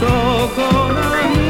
男なん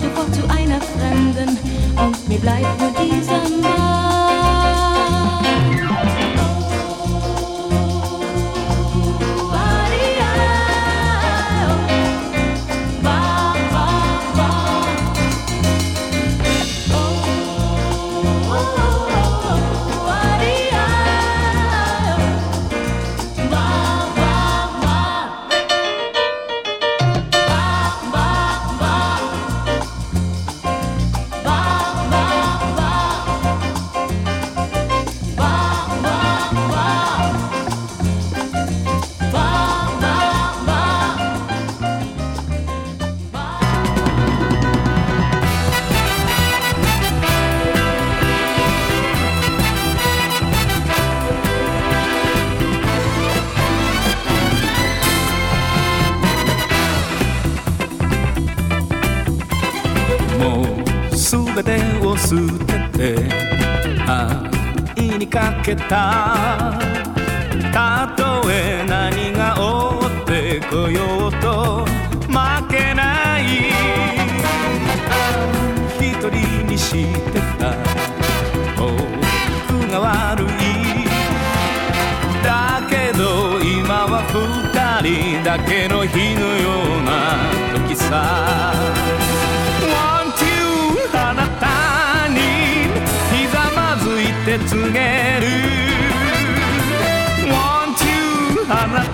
Warum gehst du fort zu einer Fremden und mir bleibt nur dieser Mann? けた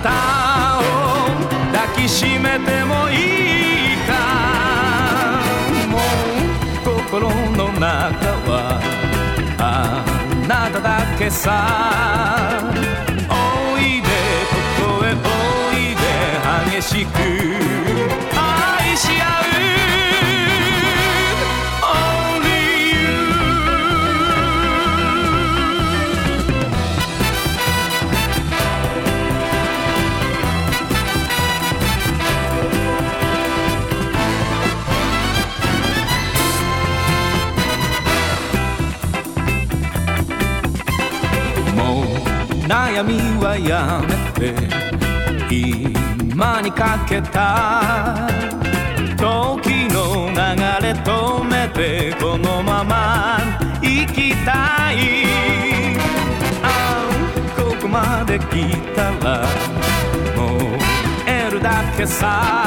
たを抱きしめてもいいか？もう心の中はあなただけさ。おいでここへおいで激しく悩みはやめて今にかけた。時の流れ止めてこのまま生きたい。ああここまで来たらもう得るだけさ。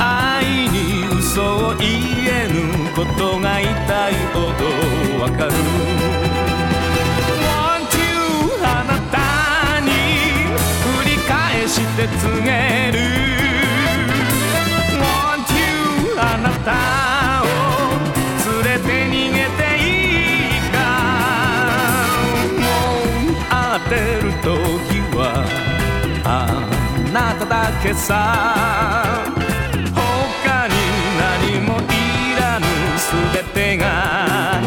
愛に嘘を言えぬことが痛いほどわかる。して告げる。Want you あなたを連れて逃げていいか。もう会ってる時はあなただけさ。他に何もいらぬ全てが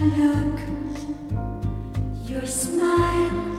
look, your smile.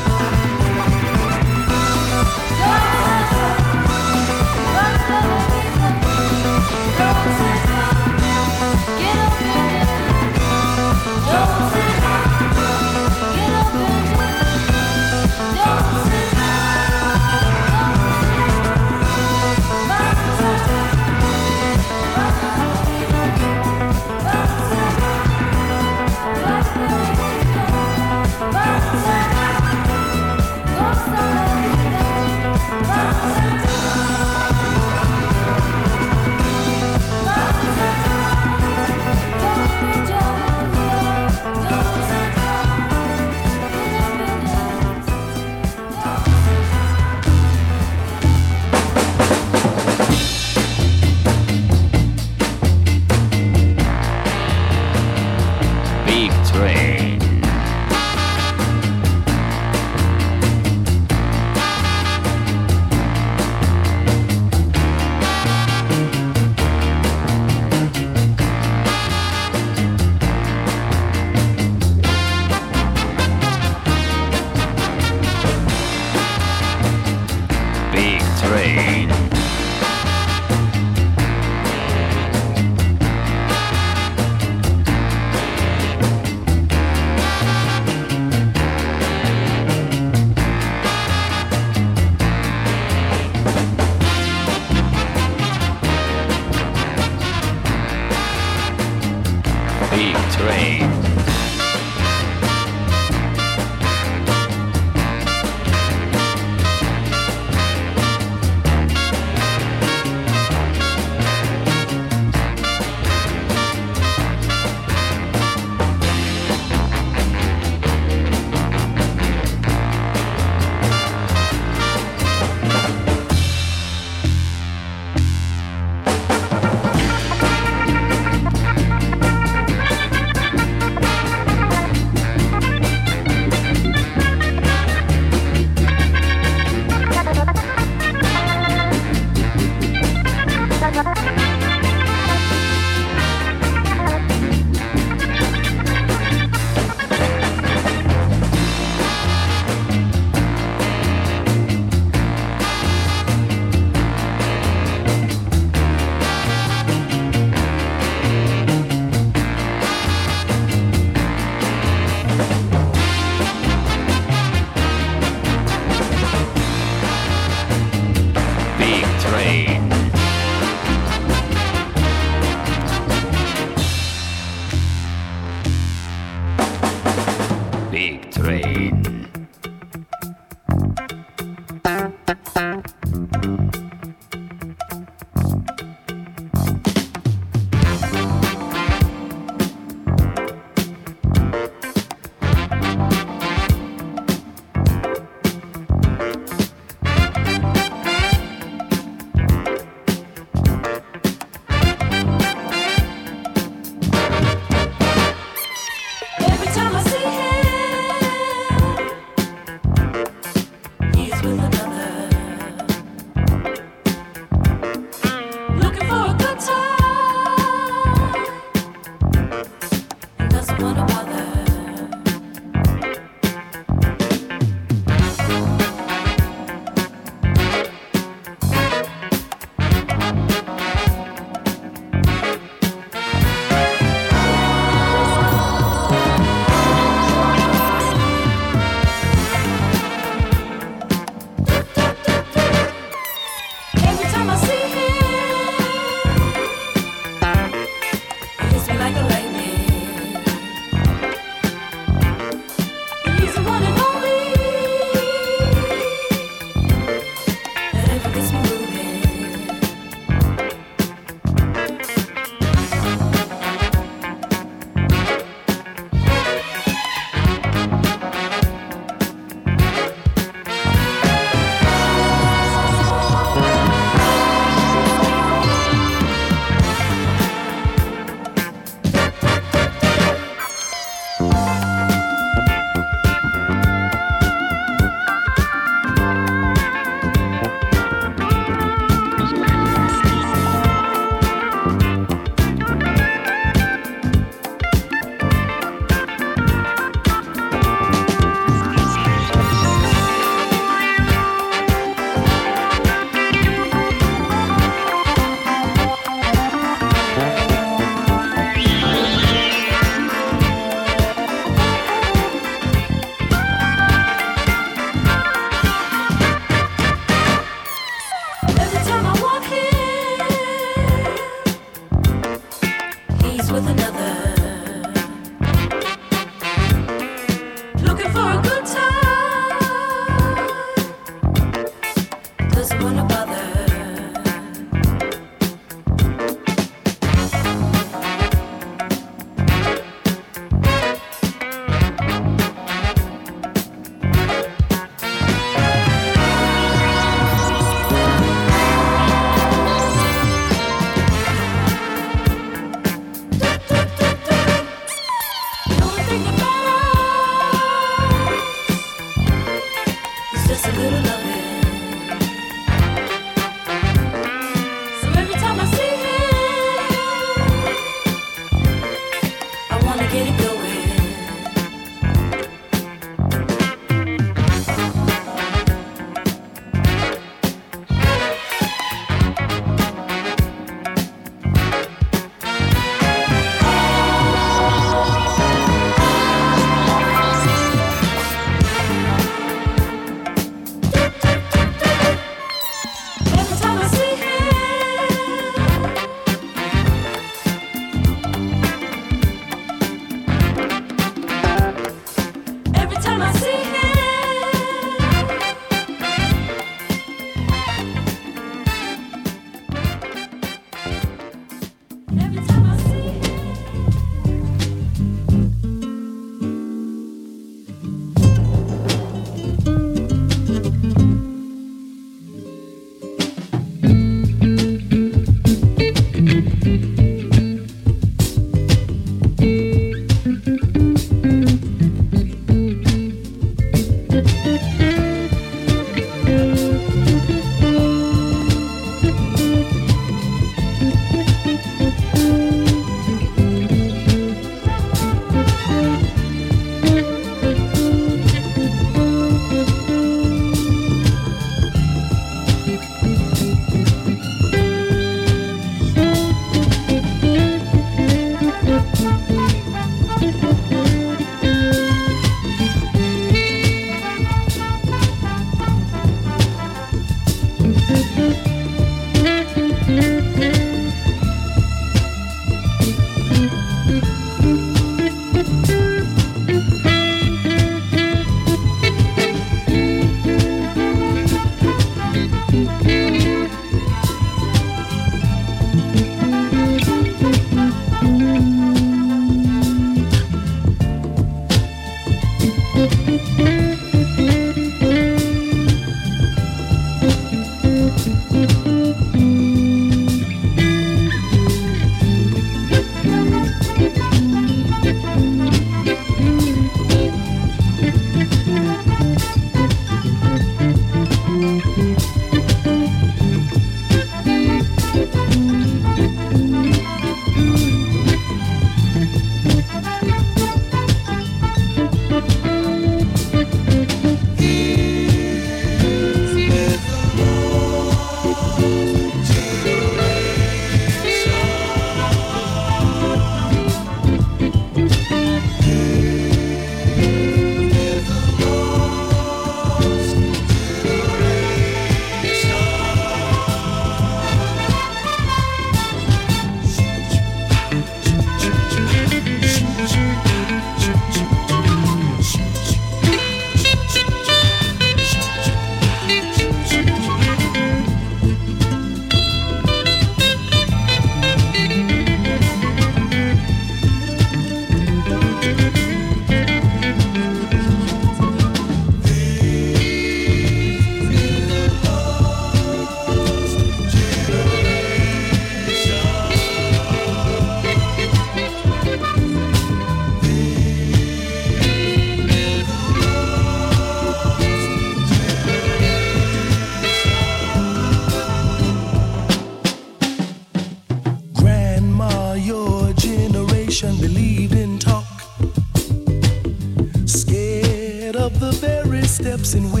listen we.